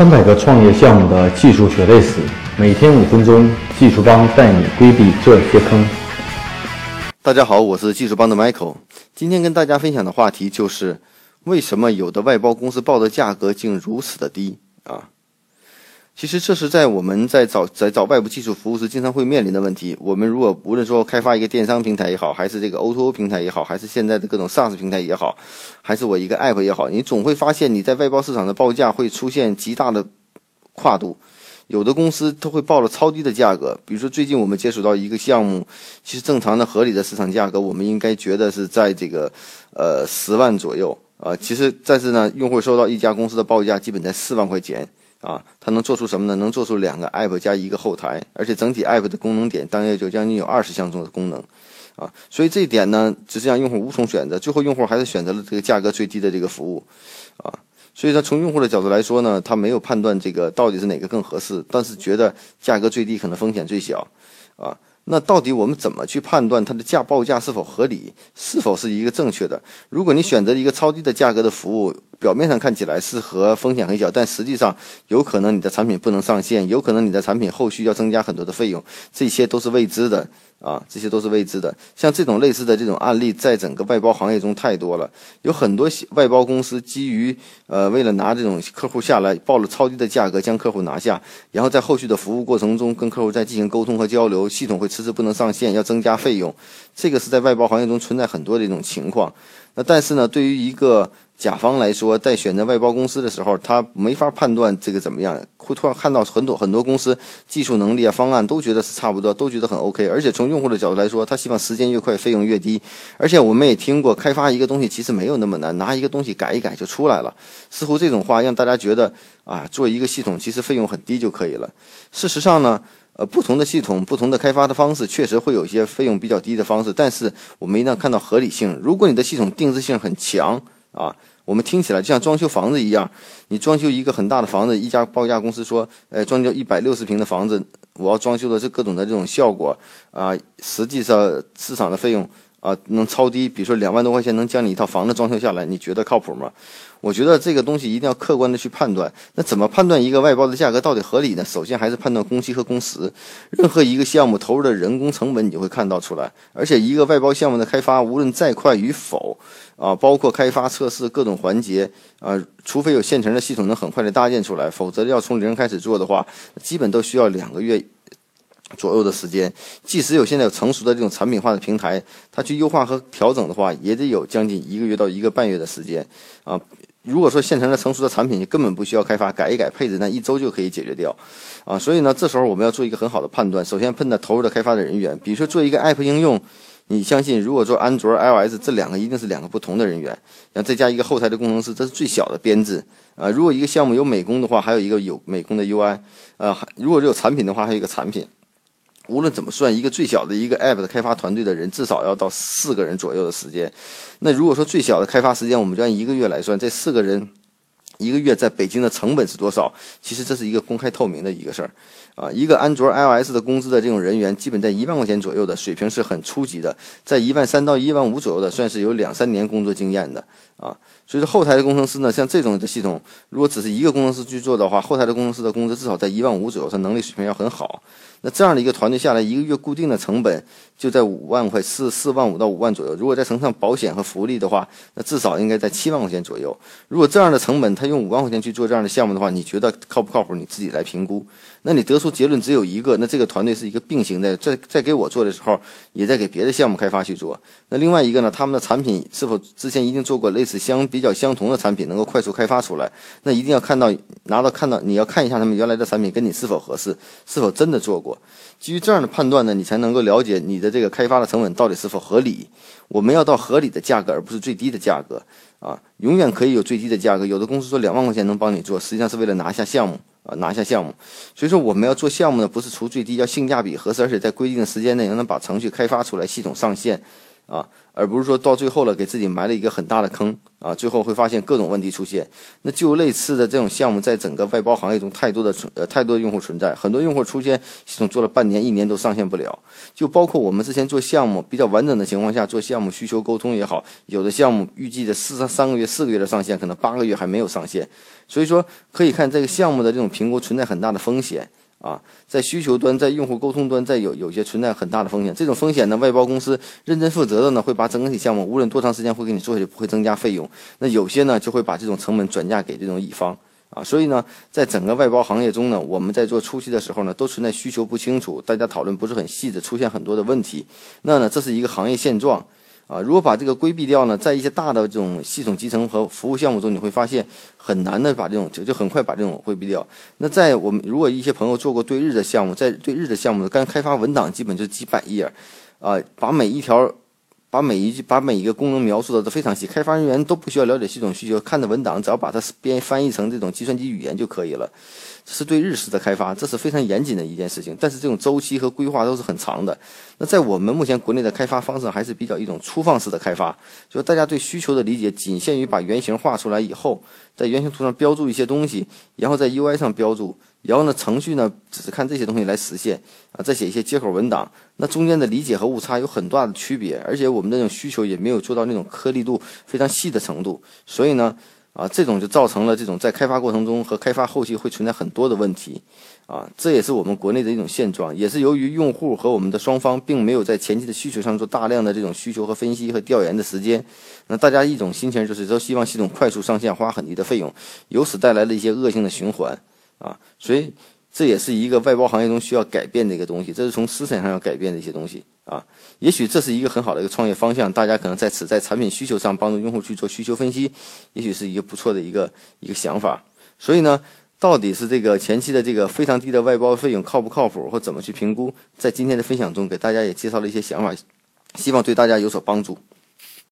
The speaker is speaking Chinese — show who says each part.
Speaker 1: 三百个创业项目的技术血泪史，每天五分钟，技术帮带你规避这些坑。
Speaker 2: 大家好，我是技术帮的 Michael，今天跟大家分享的话题就是为什么有的外包公司报的价格竟如此的低啊？其实这是在我们在找在找外部技术服务时经常会面临的问题。我们如果无论说开发一个电商平台也好，还是这个 O2O 平台也好，还是现在的各种 SaaS 平台也好，还是我一个 App 也好，你总会发现你在外包市场的报价会出现极大的跨度。有的公司它会报了超低的价格，比如说最近我们接触到一个项目，其实正常的合理的市场价格，我们应该觉得是在这个呃十万左右啊。其实但是呢，用户收到一家公司的报价基本在四万块钱。啊，它能做出什么呢？能做出两个 app 加一个后台，而且整体 app 的功能点大约就将近有二十项中的功能，啊，所以这一点呢，只是让用户无从选择，最后用户还是选择了这个价格最低的这个服务，啊，所以说从用户的角度来说呢，他没有判断这个到底是哪个更合适，但是觉得价格最低可能风险最小，啊。那到底我们怎么去判断它的价报价是否合理，是否是一个正确的？如果你选择一个超低的价格的服务，表面上看起来是和风险很小，但实际上有可能你的产品不能上线，有可能你的产品后续要增加很多的费用，这些都是未知的。啊，这些都是未知的。像这种类似的这种案例，在整个外包行业中太多了。有很多外包公司基于呃，为了拿这种客户下来，报了超低的价格将客户拿下，然后在后续的服务过程中跟客户再进行沟通和交流，系统会迟迟不能上线，要增加费用。这个是在外包行业中存在很多的一种情况。那但是呢，对于一个甲方来说，在选择外包公司的时候，他没法判断这个怎么样，会突然看到很多很多公司技术能力啊、方案都觉得是差不多，都觉得很 OK。而且从用户的角度来说，他希望时间越快，费用越低。而且我们也听过，开发一个东西其实没有那么难，拿一个东西改一改就出来了。似乎这种话让大家觉得啊，做一个系统其实费用很低就可以了。事实上呢？呃，不同的系统、不同的开发的方式，确实会有一些费用比较低的方式。但是我们一定要看到合理性。如果你的系统定制性很强啊，我们听起来就像装修房子一样，你装修一个很大的房子，一家报价公司说，呃，装修一百六十平的房子，我要装修的是各种的这种效果啊，实际上市场的费用。啊，能超低，比如说两万多块钱能将你一套房子装修下来，你觉得靠谱吗？我觉得这个东西一定要客观的去判断。那怎么判断一个外包的价格到底合理呢？首先还是判断工期和工时。任何一个项目投入的人工成本，你就会看到出来。而且一个外包项目的开发，无论再快与否，啊，包括开发、测试各种环节，啊，除非有现成的系统能很快的搭建出来，否则要从零开始做的话，基本都需要两个月。左右的时间，即使有现在有成熟的这种产品化的平台，它去优化和调整的话，也得有将近一个月到一个半月的时间啊。如果说现成的成熟的产品，你根本不需要开发，改一改配置，那一周就可以解决掉啊。所以呢，这时候我们要做一个很好的判断。首先，碰到投入的开发的人员，比如说做一个 App 应用，你相信如果做安卓、iOS 这两个一定是两个不同的人员，然后再加一个后台的工程师，这是最小的编制啊。如果一个项目有美工的话，还有一个有美工的 UI 啊。如果有产品的话，还有一个产品。无论怎么算，一个最小的一个 App 的开发团队的人至少要到四个人左右的时间。那如果说最小的开发时间，我们就按一个月来算，这四个人一个月在北京的成本是多少？其实这是一个公开透明的一个事儿啊。一个安卓 iOS 的工资的这种人员，基本在一万块钱左右的水平是很初级的，在一万三到一万五左右的，算是有两三年工作经验的啊。所以说后台的工程师呢，像这种的系统，如果只是一个工程师去做的话，后台的工程师的工资至少在一万五左右，他能力水平要很好。那这样的一个团队下来，一个月固定的成本就在五万块四四万五到五万左右。如果再乘上保险和福利的话，那至少应该在七万块钱左右。如果这样的成本，他用五万块钱去做这样的项目的话，你觉得靠不靠谱？你自己来评估。那你得出结论只有一个，那这个团队是一个并行的，在在给我做的时候，也在给别的项目开发去做。那另外一个呢，他们的产品是否之前一定做过类似相比较相同的产品，能够快速开发出来？那一定要看到拿到看到，你要看一下他们原来的产品跟你是否合适，是否真的做过。基于这样的判断呢，你才能够了解你的这个开发的成本到底是否合理。我们要到合理的价格，而不是最低的价格啊！永远可以有最低的价格。有的公司说两万块钱能帮你做，实际上是为了拿下项目啊，拿下项目。所以说我们要做项目呢，不是出最低，要性价比合适，而且在规定的时间内能把程序开发出来，系统上线啊，而不是说到最后了给自己埋了一个很大的坑啊，最后会发现各种问题出现。那就类似的这种项目，在整个外包行业中太多的存呃太多的用户存在，很多用户出现系统做了半年一年都上线不了，就包括我们之前做项目比较完整的情况下做项目需求沟通也好，有的项目预计的四三个月四个月的上线，可能八个月还没有上线，所以说可以看这个项目的这种评估存在很大的风险。啊，在需求端，在用户沟通端，在有有些存在很大的风险。这种风险呢，外包公司认真负责的呢，会把整体项目无论多长时间会给你做下去，不会增加费用。那有些呢，就会把这种成本转嫁给这种乙方啊。所以呢，在整个外包行业中呢，我们在做初期的时候呢，都存在需求不清楚，大家讨论不是很细致，出现很多的问题。那呢，这是一个行业现状。啊，如果把这个规避掉呢，在一些大的这种系统集成和服务项目中，你会发现很难的把这种就就很快把这种规避掉。那在我们如果一些朋友做过对日的项目，在对日的项目，刚开发文档基本就几百页，啊，把每一条。把每一句、把每一个功能描述的都非常细，开发人员都不需要了解系统需求，看着文档，只要把它编翻译成这种计算机语言就可以了。这是对日式的开发，这是非常严谨的一件事情。但是这种周期和规划都是很长的。那在我们目前国内的开发方式还是比较一种粗放式的开发，就是大家对需求的理解仅限于把原型画出来以后，在原型图上标注一些东西，然后在 UI 上标注。然后呢，程序呢只是看这些东西来实现啊，再写一些接口文档，那中间的理解和误差有很大的区别，而且我们这种需求也没有做到那种颗粒度非常细的程度，所以呢，啊，这种就造成了这种在开发过程中和开发后期会存在很多的问题，啊，这也是我们国内的一种现状，也是由于用户和我们的双方并没有在前期的需求上做大量的这种需求和分析和调研的时间，那大家一种心情就是都希望系统快速上线，花很低的费用，由此带来了一些恶性的循环。啊，所以这也是一个外包行业中需要改变的一个东西，这是从思想上要改变的一些东西啊。也许这是一个很好的一个创业方向，大家可能在此在产品需求上帮助用户去做需求分析，也许是一个不错的一个一个想法。所以呢，到底是这个前期的这个非常低的外包费用靠不靠谱，或怎么去评估，在今天的分享中给大家也介绍了一些想法，希望对大家有所帮助。